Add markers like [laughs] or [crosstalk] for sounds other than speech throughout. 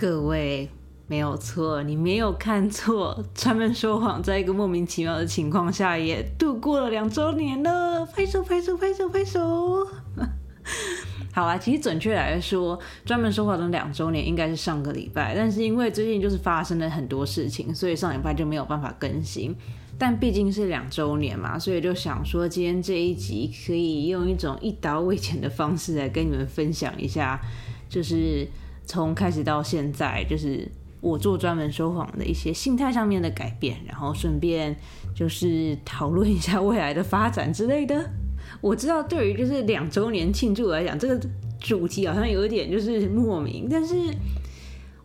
各位，没有错，你没有看错，专门说谎，在一个莫名其妙的情况下也度过了两周年了，拍手拍手拍手拍手。好啦，其实准确来说，专门说谎的两周年应该是上个礼拜，但是因为最近就是发生了很多事情，所以上礼拜就没有办法更新。但毕竟是两周年嘛，所以就想说今天这一集可以用一种一刀未剪的方式来跟你们分享一下，就是。从开始到现在，就是我做专门说谎的一些心态上面的改变，然后顺便就是讨论一下未来的发展之类的。我知道对于就是两周年庆祝来讲，这个主题好像有一点就是莫名，但是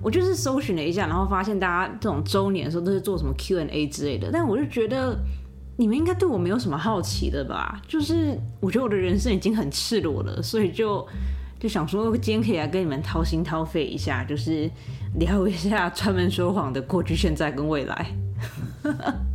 我就是搜寻了一下，然后发现大家这种周年的时候都是做什么 Q&A 之类的，但我就觉得你们应该对我没有什么好奇的吧？就是我觉得我的人生已经很赤裸了，所以就。就想说今天可以来跟你们掏心掏肺一下，就是聊一下专门说谎的过去、现在跟未来。[laughs]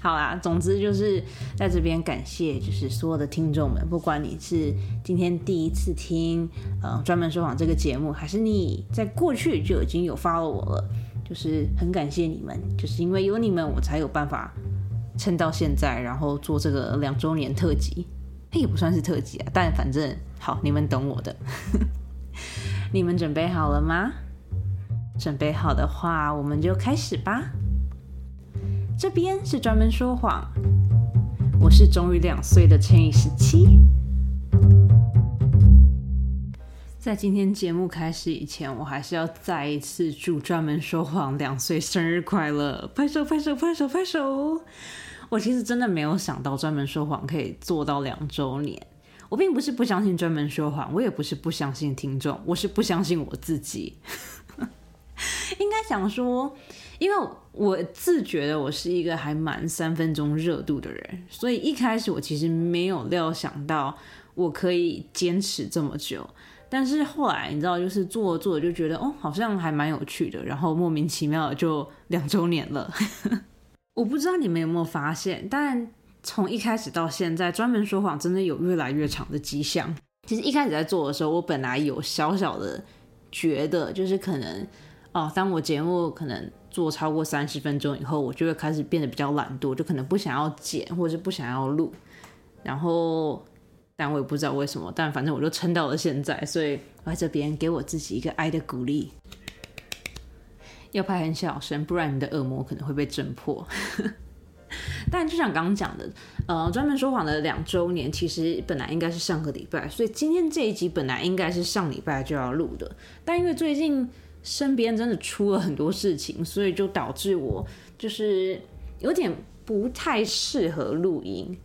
好啦，总之就是在这边感谢，就是所有的听众们，不管你是今天第一次听呃专门说谎这个节目，还是你在过去就已经有发了我了，就是很感谢你们，就是因为有你们，我才有办法撑到现在，然后做这个两周年特辑。也不算是特辑啊，但反正好，你们懂我的。[laughs] 你们准备好了吗？准备好的话，我们就开始吧。这边是专门说谎，我是终于两岁的乘以十七。在今天节目开始以前，我还是要再一次祝专门说谎两岁生日快乐！拍手拍手拍手拍手！我其实真的没有想到专门说谎可以做到两周年。我并不是不相信专门说谎，我也不是不相信听众，我是不相信我自己。[laughs] 应该想说，因为我自觉得我是一个还蛮三分钟热度的人，所以一开始我其实没有料想到我可以坚持这么久。但是后来你知道，就是做做就觉得哦，好像还蛮有趣的，然后莫名其妙的就两周年了。[laughs] 我不知道你们有没有发现，但从一开始到现在，专门说谎真的有越来越长的迹象。其实一开始在做的时候，我本来有小小的觉得，就是可能哦，当我节目可能做超过三十分钟以后，我就会开始变得比较懒惰，就可能不想要剪或者是不想要录。然后，但我也不知道为什么，但反正我就撑到了现在，所以我在这边给我自己一个爱的鼓励。要拍很小声，不然你的耳膜可能会被震破。[laughs] 但就像刚刚讲的，呃，专门说谎的两周年，其实本来应该是上个礼拜，所以今天这一集本来应该是上礼拜就要录的，但因为最近身边真的出了很多事情，所以就导致我就是有点不太适合录音。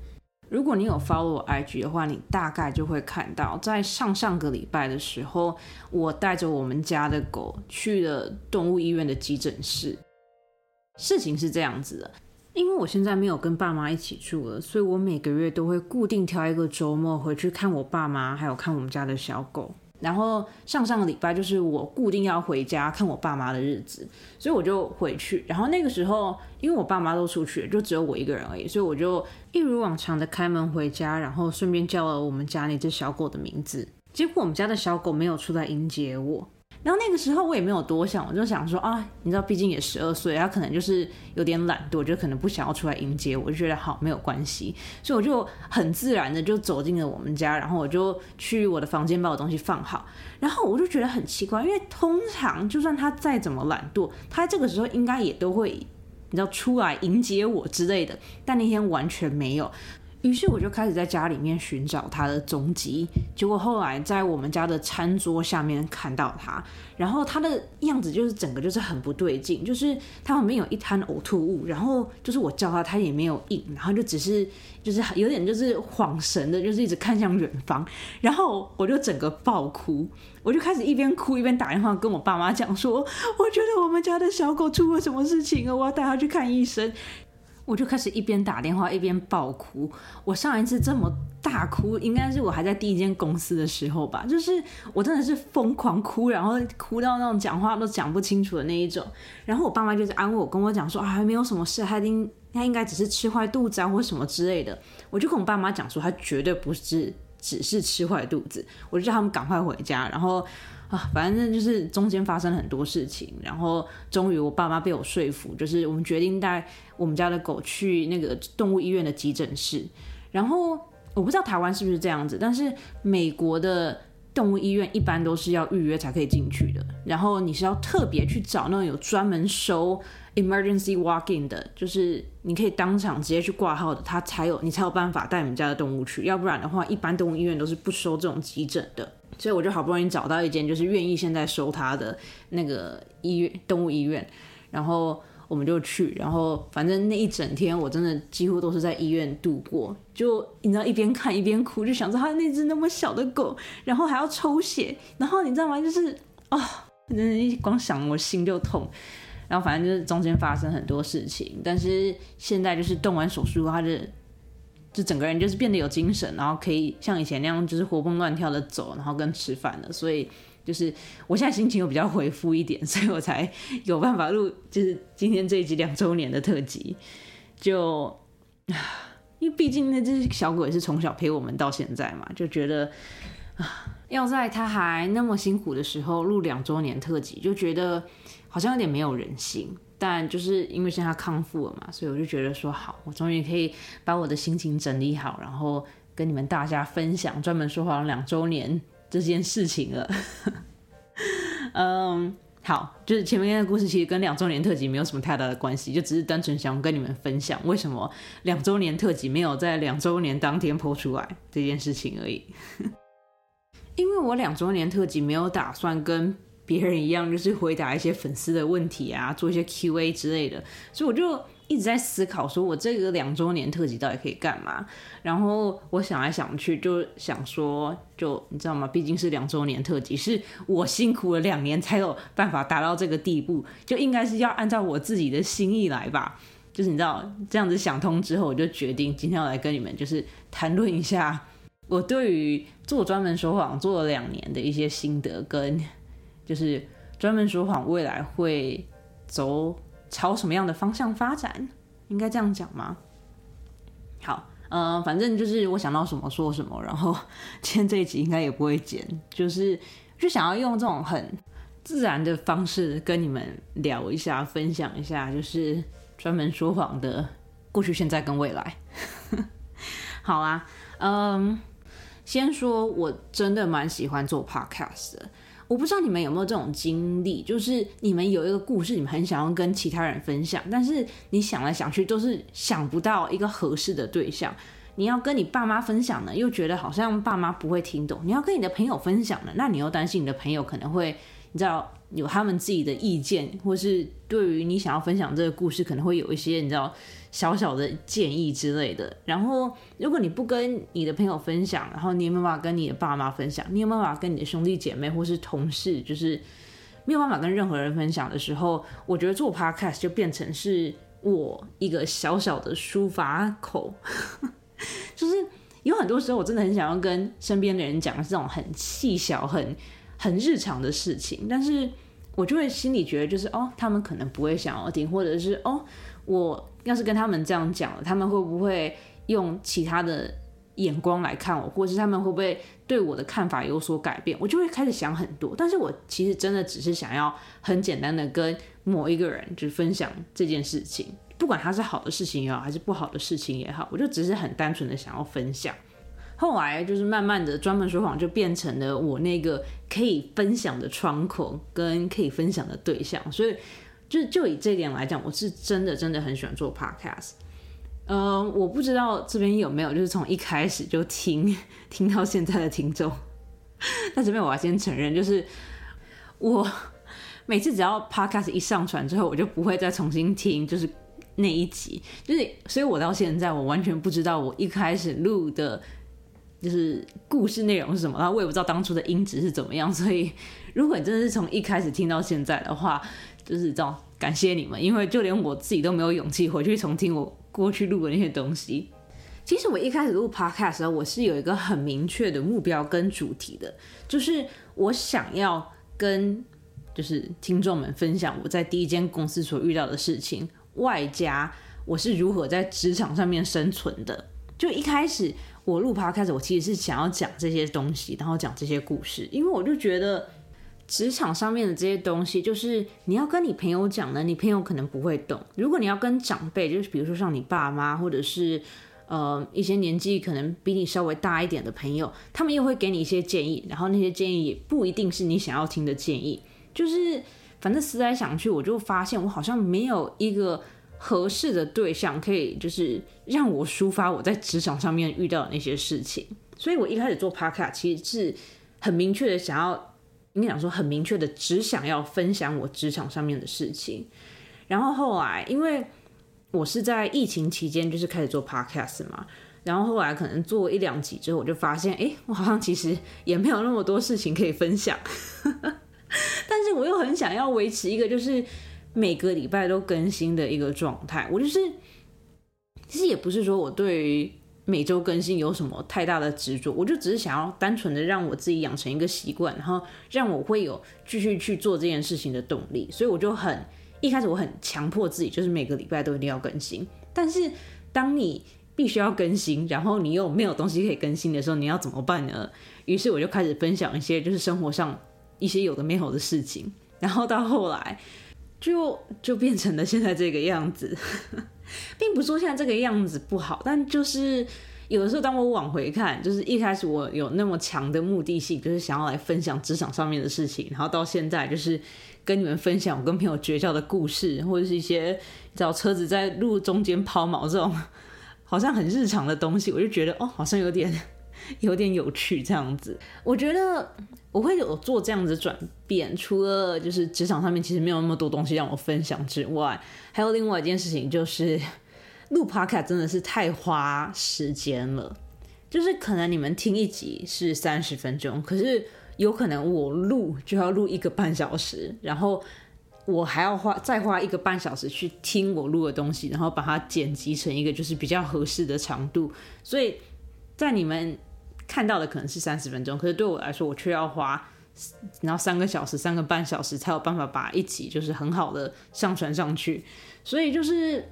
如果你有 follow 我 IG 的话，你大概就会看到，在上上个礼拜的时候，我带着我们家的狗去了动物医院的急诊室。事情是这样子的，因为我现在没有跟爸妈一起住了，所以我每个月都会固定挑一个周末回去看我爸妈，还有看我们家的小狗。然后上上个礼拜就是我固定要回家看我爸妈的日子，所以我就回去。然后那个时候，因为我爸妈都出去了，就只有我一个人而已，所以我就一如往常的开门回家，然后顺便叫了我们家那只小狗的名字。结果我们家的小狗没有出来迎接我。然后那个时候我也没有多想，我就想说啊，你知道，毕竟也十二岁，他可能就是有点懒惰，就可能不想要出来迎接我，就觉得好没有关系，所以我就很自然的就走进了我们家，然后我就去我的房间把我东西放好，然后我就觉得很奇怪，因为通常就算他再怎么懒惰，他这个时候应该也都会你知道出来迎接我之类的，但那天完全没有。于是我就开始在家里面寻找他的踪迹，结果后来在我们家的餐桌下面看到他，然后他的样子就是整个就是很不对劲，就是他旁边有一滩呕吐物，然后就是我叫他，他也没有应，然后就只是就是有点就是恍神的，就是一直看向远方，然后我就整个爆哭，我就开始一边哭一边打电话跟我爸妈讲说，我觉得我们家的小狗出了什么事情啊，我要带它去看医生。我就开始一边打电话一边爆哭。我上一次这么大哭，应该是我还在第一间公司的时候吧。就是我真的是疯狂哭，然后哭到那种讲话都讲不清楚的那一种。然后我爸妈就是安慰我，跟我讲说啊，没有什么事，他应他应该只是吃坏肚子啊，或什么之类的。我就跟我爸妈讲说，他绝对不是只是吃坏肚子。我就叫他们赶快回家，然后。啊，反正就是中间发生了很多事情，然后终于我爸妈被我说服，就是我们决定带我们家的狗去那个动物医院的急诊室。然后我不知道台湾是不是这样子，但是美国的动物医院一般都是要预约才可以进去的，然后你是要特别去找那种有专门收 emergency walk-in 的，就是你可以当场直接去挂号的，他才有你才有办法带你们家的动物去，要不然的话，一般动物医院都是不收这种急诊的。所以我就好不容易找到一间就是愿意现在收他的那个医院动物医院，然后我们就去，然后反正那一整天我真的几乎都是在医院度过，就你知道一边看一边哭，就想着他那只那么小的狗，然后还要抽血，然后你知道吗？就是啊，真的光想我心就痛。然后反正就是中间发生很多事情，但是现在就是动完手术，他的。就整个人就是变得有精神，然后可以像以前那样就是活蹦乱跳的走，然后跟吃饭了。所以就是我现在心情又比较恢复一点，所以我才有办法录就是今天这一集两周年的特辑。就因为毕竟那只小狗也是从小陪我们到现在嘛，就觉得啊，要在它还那么辛苦的时候录两周年特辑，就觉得好像有点没有人性。但就是因为现在康复了嘛，所以我就觉得说好，我终于可以把我的心情整理好，然后跟你们大家分享专门说话两周年这件事情了。[laughs] 嗯，好，就是前面的故事其实跟两周年特辑没有什么太大的关系，就只是单纯想跟你们分享为什么两周年特辑没有在两周年当天播出来这件事情而已。[laughs] 因为我两周年特辑没有打算跟。别人一样，就是回答一些粉丝的问题啊，[laughs] 做一些 Q&A 之类的，所以我就一直在思考，说我这个两周年特辑到底可以干嘛？然后我想来想去，就想说，就你知道吗？毕竟是两周年特辑，是我辛苦了两年才有办法达到这个地步，就应该是要按照我自己的心意来吧。就是你知道这样子想通之后，我就决定今天要来跟你们就是谈论一下我对于做专门说谎做了两年的一些心得跟。就是专门说谎，未来会走朝什么样的方向发展？应该这样讲吗？好，嗯，反正就是我想到什么说什么，然后 [laughs] 今天这一集应该也不会剪，就是就想要用这种很自然的方式跟你们聊一下，分享一下，就是专门说谎的过去、现在跟未来。[laughs] 好啊，嗯，先说我真的蛮喜欢做 podcast 的。我不知道你们有没有这种经历，就是你们有一个故事，你们很想要跟其他人分享，但是你想来想去都是想不到一个合适的对象。你要跟你爸妈分享呢，又觉得好像爸妈不会听懂；你要跟你的朋友分享呢，那你又担心你的朋友可能会，你知道有他们自己的意见，或是对于你想要分享这个故事，可能会有一些你知道。小小的建议之类的，然后如果你不跟你的朋友分享，然后你有没有办法跟你的爸妈分享？你有没有办法跟你的兄弟姐妹或是同事，就是没有办法跟任何人分享的时候，我觉得做 podcast 就变成是我一个小小的抒发口，[laughs] 就是有很多时候我真的很想要跟身边的人讲这种很细小、很很日常的事情，但是我就会心里觉得就是哦，他们可能不会想要听，或者是哦。我要是跟他们这样讲了，他们会不会用其他的眼光来看我，或者是他们会不会对我的看法有所改变？我就会开始想很多。但是我其实真的只是想要很简单的跟某一个人就分享这件事情，不管他是好的事情也好，还是不好的事情也好，我就只是很单纯的想要分享。后来就是慢慢的专门说谎就变成了我那个可以分享的窗口跟可以分享的对象，所以。就就以这点来讲，我是真的真的很喜欢做 podcast。嗯，我不知道这边有没有就是从一开始就听听到现在的听众。那这边我要先承认，就是我每次只要 podcast 一上传之后，我就不会再重新听，就是那一集。就是所以，我到现在我完全不知道我一开始录的，就是故事内容是什么，然后我也不知道当初的音质是怎么样。所以，如果你真的是从一开始听到现在的话，就是这样，感谢你们，因为就连我自己都没有勇气回去重听我过去录的那些东西。其实我一开始录 podcast 的时候，我是有一个很明确的目标跟主题的，就是我想要跟就是听众们分享我在第一间公司所遇到的事情，外加我是如何在职场上面生存的。就一开始我录 podcast，我其实是想要讲这些东西，然后讲这些故事，因为我就觉得。职场上面的这些东西，就是你要跟你朋友讲呢，你朋友可能不会懂；如果你要跟长辈，就是比如说像你爸妈，或者是呃一些年纪可能比你稍微大一点的朋友，他们又会给你一些建议，然后那些建议也不一定是你想要听的建议。就是反正思来想去，我就发现我好像没有一个合适的对象，可以就是让我抒发我在职场上面遇到的那些事情。所以我一开始做 p a k a 其实是很明确的想要。应该讲说很明确的，只想要分享我职场上面的事情。然后后来，因为我是在疫情期间就是开始做 podcast 嘛，然后后来可能做一两集之后，我就发现，哎，我好像其实也没有那么多事情可以分享。[laughs] 但是我又很想要维持一个就是每个礼拜都更新的一个状态。我就是，其实也不是说我对于。每周更新有什么太大的执着？我就只是想要单纯的让我自己养成一个习惯，然后让我会有继续去做这件事情的动力。所以我就很一开始我很强迫自己，就是每个礼拜都一定要更新。但是当你必须要更新，然后你又没有东西可以更新的时候，你要怎么办呢？于是我就开始分享一些就是生活上一些有的没有的事情，然后到后来就就变成了现在这个样子。并不是说现在这个样子不好，但就是有的时候，当我往回看，就是一开始我有那么强的目的性，就是想要来分享职场上面的事情，然后到现在就是跟你们分享我跟朋友绝交的故事，或者是一些找车子在路中间抛锚这种好像很日常的东西，我就觉得哦，好像有点有点有趣这样子。我觉得我会有做这样子转变，除了就是职场上面其实没有那么多东西让我分享之外。还有另外一件事情，就是录 p 卡真的是太花时间了。就是可能你们听一集是三十分钟，可是有可能我录就要录一个半小时，然后我还要花再花一个半小时去听我录的东西，然后把它剪辑成一个就是比较合适的长度。所以在你们看到的可能是三十分钟，可是对我来说，我却要花。然后三个小时、三个半小时才有办法把一集就是很好的上传上去，所以就是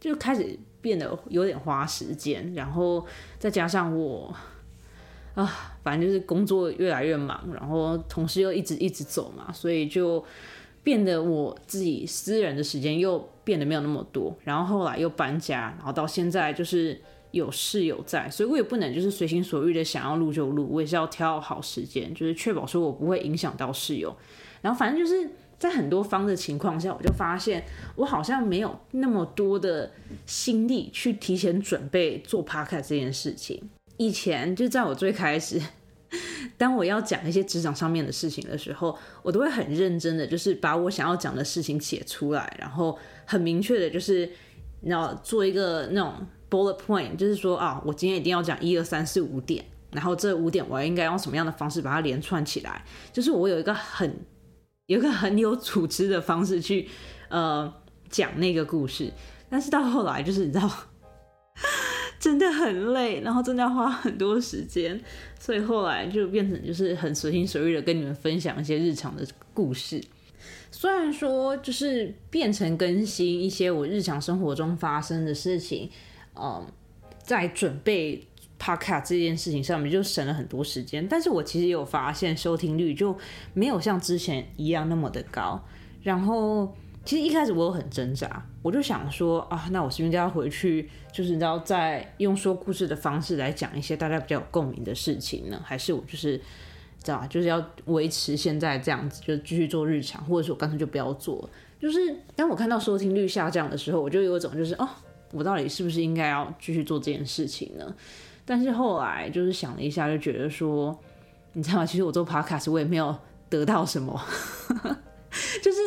就开始变得有点花时间，然后再加上我啊，反正就是工作越来越忙，然后同事又一直一直走嘛，所以就变得我自己私人的时间又变得没有那么多，然后后来又搬家，然后到现在就是。有室友在，所以我也不能就是随心所欲的想要录就录，我也是要挑好时间，就是确保说我不会影响到室友。然后反正就是在很多方的情况下，我就发现我好像没有那么多的心力去提前准备做 p o d a 这件事情。以前就在我最开始，[laughs] 当我要讲一些职场上面的事情的时候，我都会很认真的，就是把我想要讲的事情写出来，然后很明确的，就是要做一个那种。Bullet point 就是说啊，我今天一定要讲一二三四五点，然后这五点我应该用什么样的方式把它连串起来？就是我有一个很有一个很有组织的方式去呃讲那个故事，但是到后来就是你知道，真的很累，然后真的要花很多时间，所以后来就变成就是很随心所欲的跟你们分享一些日常的故事。虽然说就是变成更新一些我日常生活中发生的事情。嗯，在准备 p o c a 这件事情上面就省了很多时间，但是我其实有发现收听率就没有像之前一样那么的高。然后其实一开始我有很挣扎，我就想说啊，那我是不是应该要回去，就是你知道，在用说故事的方式来讲一些大家比较有共鸣的事情呢？还是我就是知道，就是要维持现在这样子，就继续做日常，或者说我干脆就不要做。就是当我看到收听率下降的时候，我就有一种就是哦。我到底是不是应该要继续做这件事情呢？但是后来就是想了一下，就觉得说，你知道吗？其实我做 podcast 我也没有得到什么，[laughs] 就是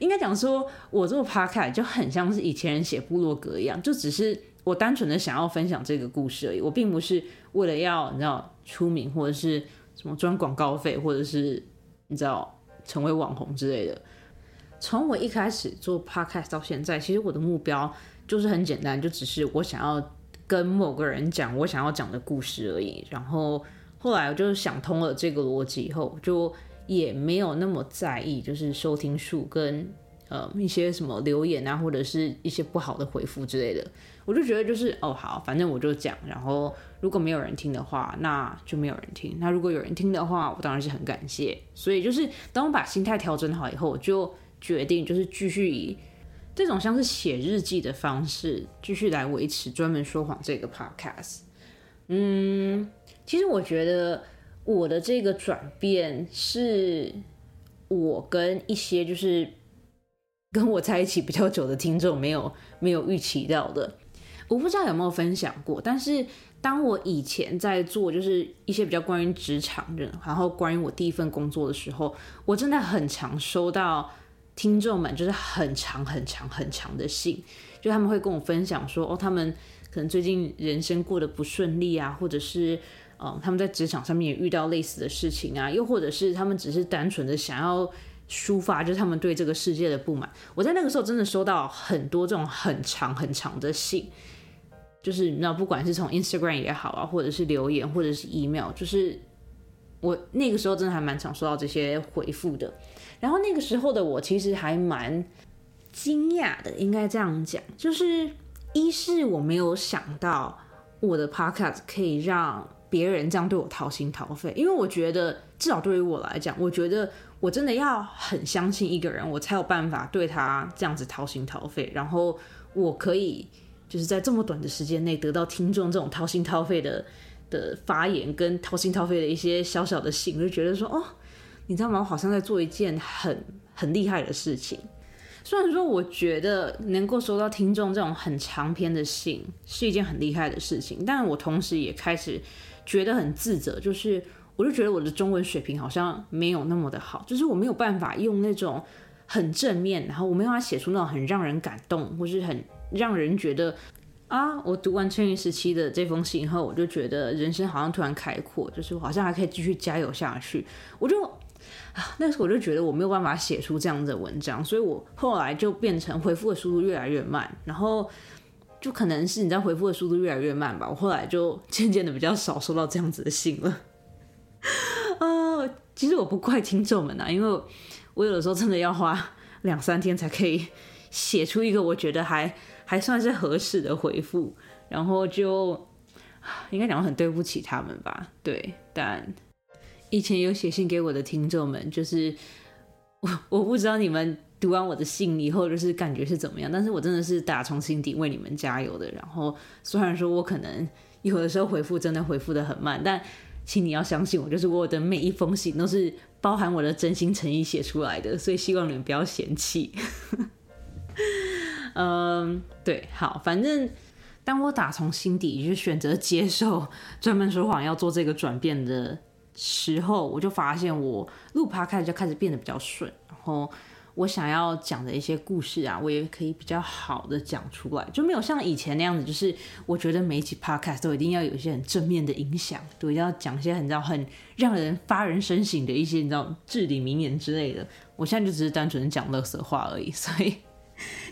应该讲说，我做 podcast 就很像是以前人写部落格一样，就只是我单纯的想要分享这个故事而已。我并不是为了要你知道出名或者是什么赚广告费，或者是你知道成为网红之类的。从我一开始做 podcast 到现在，其实我的目标。就是很简单，就只是我想要跟某个人讲我想要讲的故事而已。然后后来我就想通了这个逻辑以后，就也没有那么在意，就是收听数跟呃一些什么留言啊，或者是一些不好的回复之类的。我就觉得就是哦好，反正我就讲，然后如果没有人听的话，那就没有人听。那如果有人听的话，我当然是很感谢。所以就是当我把心态调整好以后，我就决定就是继续以这种像是写日记的方式，继续来维持专门说谎这个 podcast。嗯，其实我觉得我的这个转变是我跟一些就是跟我在一起比较久的听众没有 [laughs] 没有预期到的。我不知道有没有分享过，但是当我以前在做就是一些比较关于职场的，然后关于我第一份工作的时候，我真的很常收到听众们就是很长很长很长的信，就他们会跟我分享说，哦，他们可能最近人生过得不顺利啊，或者是嗯他们在职场上面也遇到类似的事情啊，又或者是他们只是单纯的想要抒发，就是他们对这个世界的不满。我在那个时候真的收到很多这种很长很长的信。就是那，不管是从 Instagram 也好啊，或者是留言，或者是 email，就是我那个时候真的还蛮常收到这些回复的。然后那个时候的我其实还蛮惊讶的，应该这样讲，就是一是我没有想到我的 podcast 可以让别人这样对我掏心掏肺，因为我觉得至少对于我来讲，我觉得我真的要很相信一个人，我才有办法对他这样子掏心掏肺，然后我可以。就是在这么短的时间内得到听众这种掏心掏肺的的发言，跟掏心掏肺的一些小小的信，我就觉得说哦，你知道吗？我好像在做一件很很厉害的事情。虽然说我觉得能够收到听众这种很长篇的信是一件很厉害的事情，但我同时也开始觉得很自责，就是我就觉得我的中文水平好像没有那么的好，就是我没有办法用那种很正面，然后我没有办法写出那种很让人感动或是很。让人觉得啊，我读完《千与时期》的这封信以后，我就觉得人生好像突然开阔，就是好像还可以继续加油下去。我就啊，那时候我就觉得我没有办法写出这样的文章，所以我后来就变成回复的速度越来越慢，然后就可能是你在回复的速度越来越慢吧，我后来就渐渐的比较少收到这样子的信了。啊，其实我不怪听众们啊，因为我有的时候真的要花两三天才可以写出一个我觉得还。还算是合适的回复，然后就应该讲很对不起他们吧。对，但以前有写信给我的听众们，就是我我不知道你们读完我的信以后就是感觉是怎么样，但是我真的是打从心底为你们加油的。然后虽然说我可能有的时候回复真的回复的很慢，但请你要相信我，就是我的每一封信都是包含我的真心诚意写出来的，所以希望你们不要嫌弃。[laughs] 嗯，对，好，反正当我打从心底就选择接受专门说谎要做这个转变的时候，我就发现我录趴开始就开始变得比较顺，然后我想要讲的一些故事啊，我也可以比较好的讲出来，就没有像以前那样子，就是我觉得每一集 podcast 都一定要有一些很正面的影响，都一定，要讲一些很知道很让人发人深省的一些你知道至理名言之类的。我现在就只是单纯讲乐色话而已，所以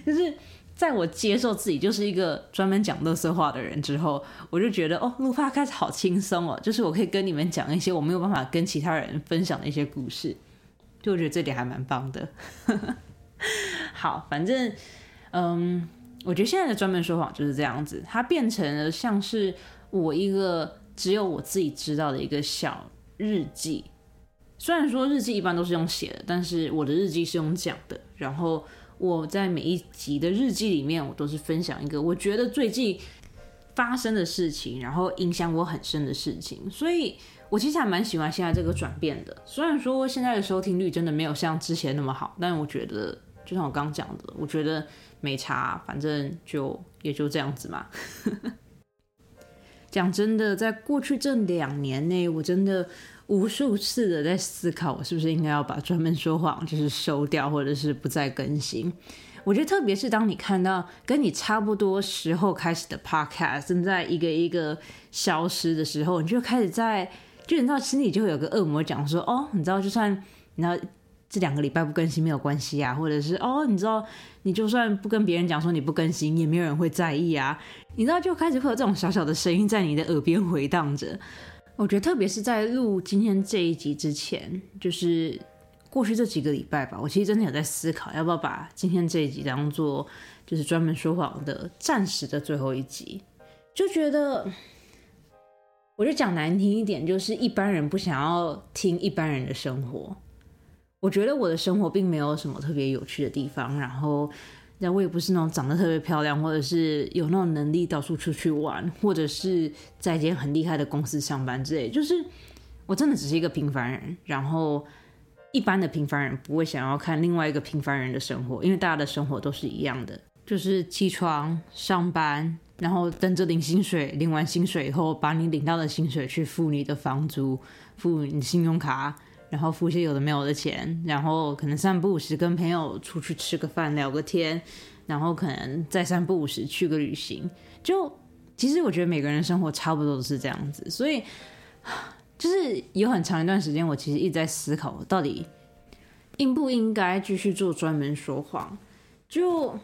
就是。在我接受自己就是一个专门讲乐色话的人之后，我就觉得哦，录发开始好轻松哦，就是我可以跟你们讲一些我没有办法跟其他人分享的一些故事，就我觉得这点还蛮棒的。[laughs] 好，反正嗯，我觉得现在的专门说谎就是这样子，它变成了像是我一个只有我自己知道的一个小日记。虽然说日记一般都是用写的，但是我的日记是用讲的，然后。我在每一集的日记里面，我都是分享一个我觉得最近发生的事情，然后影响我很深的事情，所以我其实还蛮喜欢现在这个转变的。虽然说现在的收听率真的没有像之前那么好，但我觉得就像我刚讲的，我觉得没差，反正就也就这样子嘛。讲真的，在过去这两年内，我真的。无数次的在思考，我是不是应该要把专门说谎就是收掉，或者是不再更新。我觉得，特别是当你看到跟你差不多时候开始的 podcast 正在一个一个消失的时候，你就开始在，就你知道心里就会有个恶魔讲说：“哦，你知道，就算你知道这两个礼拜不更新没有关系啊，或者是哦，你知道，你就算不跟别人讲说你不更新，也没有人会在意啊。”你知道，就开始会有这种小小的声音在你的耳边回荡着。我觉得，特别是在录今天这一集之前，就是过去这几个礼拜吧，我其实真的有在思考，要不要把今天这一集当做就是专门说谎的暂时的最后一集，就觉得，我就讲难听一点，就是一般人不想要听一般人的生活。我觉得我的生活并没有什么特别有趣的地方，然后，那我也不是那种长得特别漂亮，或者是有那种能力到处出去玩，或者是在一间很厉害的公司上班之类，就是我真的只是一个平凡人，然后。一般的平凡人不会想要看另外一个平凡人的生活，因为大家的生活都是一样的，就是起床上班，然后等着领薪水，领完薪水以后，把你领到的薪水去付你的房租，付你信用卡，然后付些有的没有的钱，然后可能三不五时跟朋友出去吃个饭聊个天，然后可能再三不五时去个旅行。就其实我觉得每个人生活差不多都是这样子，所以。就是有很长一段时间，我其实一直在思考，到底应不应该继续做专门说谎。就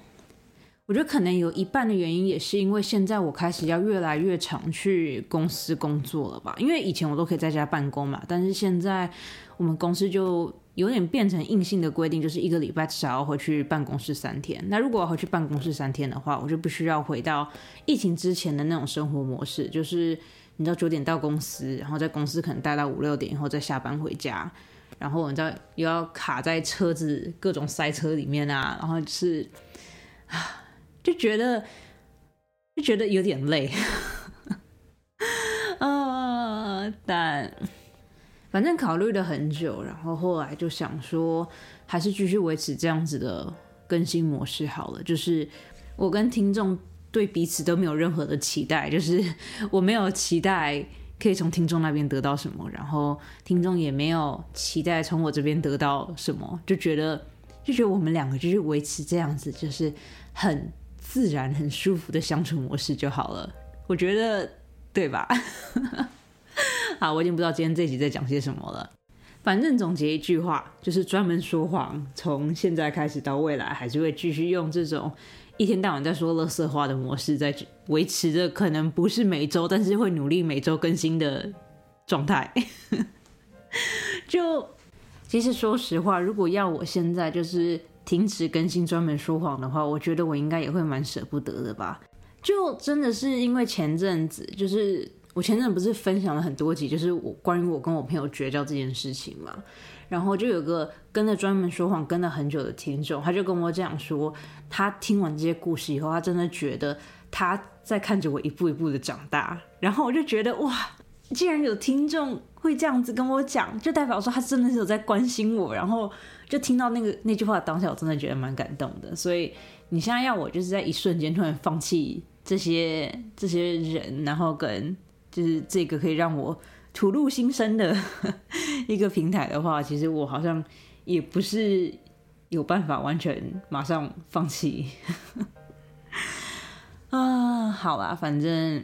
我觉得可能有一半的原因，也是因为现在我开始要越来越常去公司工作了吧？因为以前我都可以在家办公嘛，但是现在我们公司就有点变成硬性的规定，就是一个礼拜至少要回去办公室三天。那如果回去办公室三天的话，我就必须要回到疫情之前的那种生活模式，就是。你知道九点到公司，然后在公司可能待到五六点以后再下班回家，然后你知道又要卡在车子各种塞车里面啊，然后是啊，就觉得就觉得有点累，[laughs] 啊，但反正考虑了很久，然后后来就想说，还是继续维持这样子的更新模式好了，就是我跟听众。对彼此都没有任何的期待，就是 [laughs] 我没有期待可以从听众那边得到什么，然后听众也没有期待从我这边得到什么，就觉得就觉得我们两个就是维持这样子，就是很自然、很舒服的相处模式就好了。我觉得对吧？[laughs] 好，我已经不知道今天这集在讲些什么了。反正总结一句话，就是专门说谎，从现在开始到未来，还是会继续用这种。一天到晚在说乐色话的模式，在维持着可能不是每周，但是会努力每周更新的状态。[laughs] 就其实说实话，如果要我现在就是停止更新专门说谎的话，我觉得我应该也会蛮舍不得的吧。就真的是因为前阵子，就是我前阵不是分享了很多集，就是我关于我跟我朋友绝交这件事情嘛。然后就有个跟着专门说谎跟了很久的听众，他就跟我讲说，他听完这些故事以后，他真的觉得他在看着我一步一步的长大。然后我就觉得哇，既然有听众会这样子跟我讲，就代表说他真的是有在关心我。然后就听到那个那句话当下，我真的觉得蛮感动的。所以你现在要我就是在一瞬间突然放弃这些这些人，然后跟就是这个可以让我。吐露心声的 [laughs] 一个平台的话，其实我好像也不是有办法完全马上放弃 [laughs] 啊。好啦，反正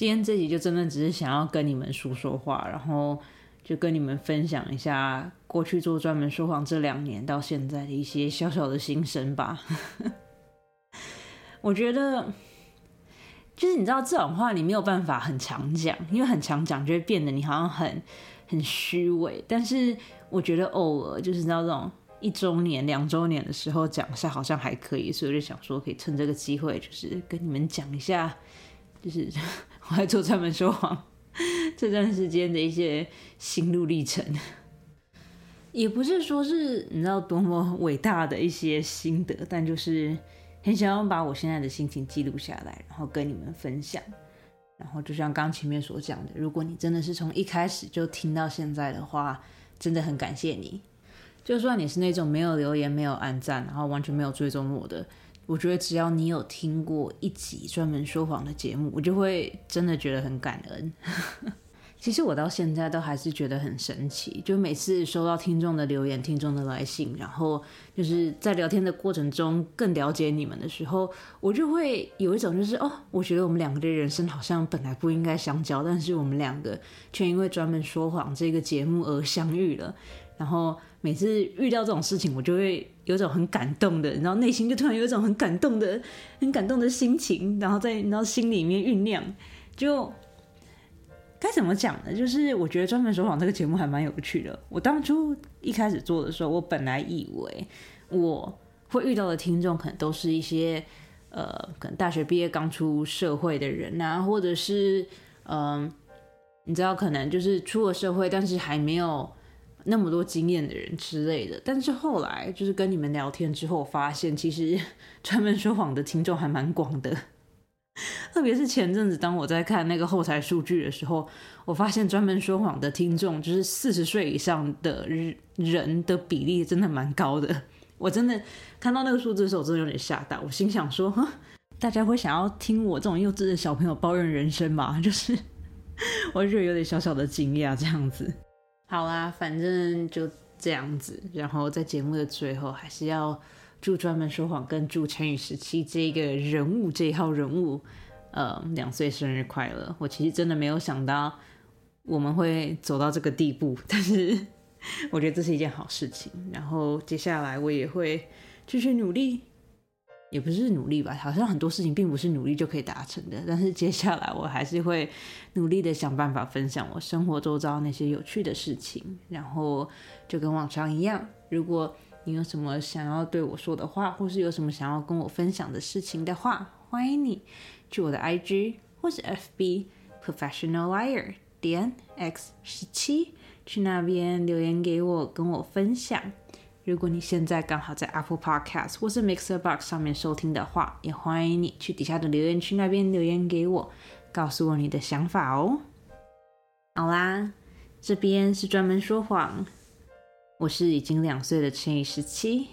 今天这集就真的只是想要跟你们说说话，然后就跟你们分享一下过去做专门说谎这两年到现在的一些小小的心声吧。[laughs] 我觉得。就是你知道这种话你没有办法很常讲，因为很常讲就会变得你好像很很虚伪。但是我觉得偶尔就是知道这种一周年、两周年的时候讲一下好像还可以，所以我就想说可以趁这个机会，就是跟你们讲一下，就是我还做专门说谎这段时间的一些心路历程。也不是说是你知道多么伟大的一些心得，但就是。很想要把我现在的心情记录下来，然后跟你们分享。然后就像刚前面所讲的，如果你真的是从一开始就听到现在的话，真的很感谢你。就算你是那种没有留言、没有按赞，然后完全没有追踪我的，我觉得只要你有听过一集专门说谎的节目，我就会真的觉得很感恩。[laughs] 其实我到现在都还是觉得很神奇，就每次收到听众的留言、听众的来信，然后就是在聊天的过程中更了解你们的时候，我就会有一种就是哦，我觉得我们两个的人生好像本来不应该相交，但是我们两个却因为专门说谎这个节目而相遇了。然后每次遇到这种事情，我就会有种很感动的，然后内心就突然有一种很感动的、很感动的心情，然后在然后心里面酝酿，就。该怎么讲呢？就是我觉得专门说谎这个节目还蛮有趣的。我当初一开始做的时候，我本来以为我会遇到的听众可能都是一些呃，可能大学毕业刚出社会的人啊，或者是嗯，你知道，可能就是出了社会，但是还没有那么多经验的人之类的。但是后来就是跟你们聊天之后，发现其实 [laughs] 专门说谎的听众还蛮广的。[laughs] 特别是前阵子，当我在看那个后台数据的时候，我发现专门说谎的听众，就是四十岁以上的人的比例真的蛮高的。我真的看到那个数字的时候，真的有点吓到。我心想说，[laughs] 大家会想要听我这种幼稚的小朋友抱怨人生吗？就是，我就有点小小的惊讶这样子。好啦，反正就这样子。然后在节目的最后，还是要。祝专门说谎跟祝陈宇时期这个人物这一号人物，呃，两岁生日快乐！我其实真的没有想到我们会走到这个地步，但是我觉得这是一件好事情。然后接下来我也会继续努力，也不是努力吧，好像很多事情并不是努力就可以达成的。但是接下来我还是会努力的想办法分享我生活周遭那些有趣的事情。然后就跟往常一样，如果你有什么想要对我说的话，或是有什么想要跟我分享的事情的话，欢迎你去我的 IG 或是 FB Professional Liar 点 X 十七去那边留言给我，跟我分享。如果你现在刚好在 Apple Podcast 或是 Mixer Box 上面收听的话，也欢迎你去底下的留言区那边留言给我，告诉我你的想法哦。好啦，这边是专门说谎。我是已经两岁的陈以十七，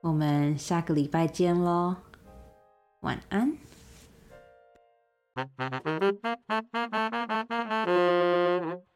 我们下个礼拜见喽，晚安。[laughs]